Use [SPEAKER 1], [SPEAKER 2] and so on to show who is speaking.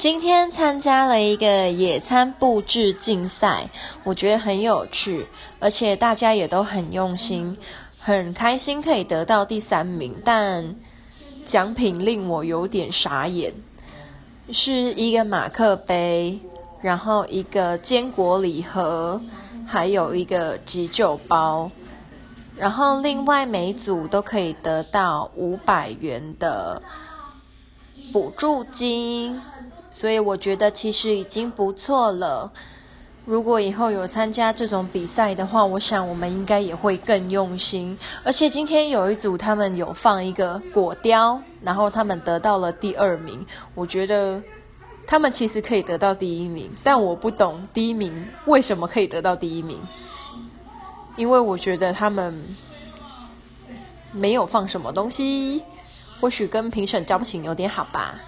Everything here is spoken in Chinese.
[SPEAKER 1] 今天参加了一个野餐布置竞赛，我觉得很有趣，而且大家也都很用心，很开心可以得到第三名。但奖品令我有点傻眼，是一个马克杯，然后一个坚果礼盒，还有一个急救包，然后另外每组都可以得到五百元的补助金。所以我觉得其实已经不错了。如果以后有参加这种比赛的话，我想我们应该也会更用心。而且今天有一组他们有放一个果雕，然后他们得到了第二名。我觉得他们其实可以得到第一名，但我不懂第一名为什么可以得到第一名，因为我觉得他们没有放什么东西，或许跟评审交情有点好吧。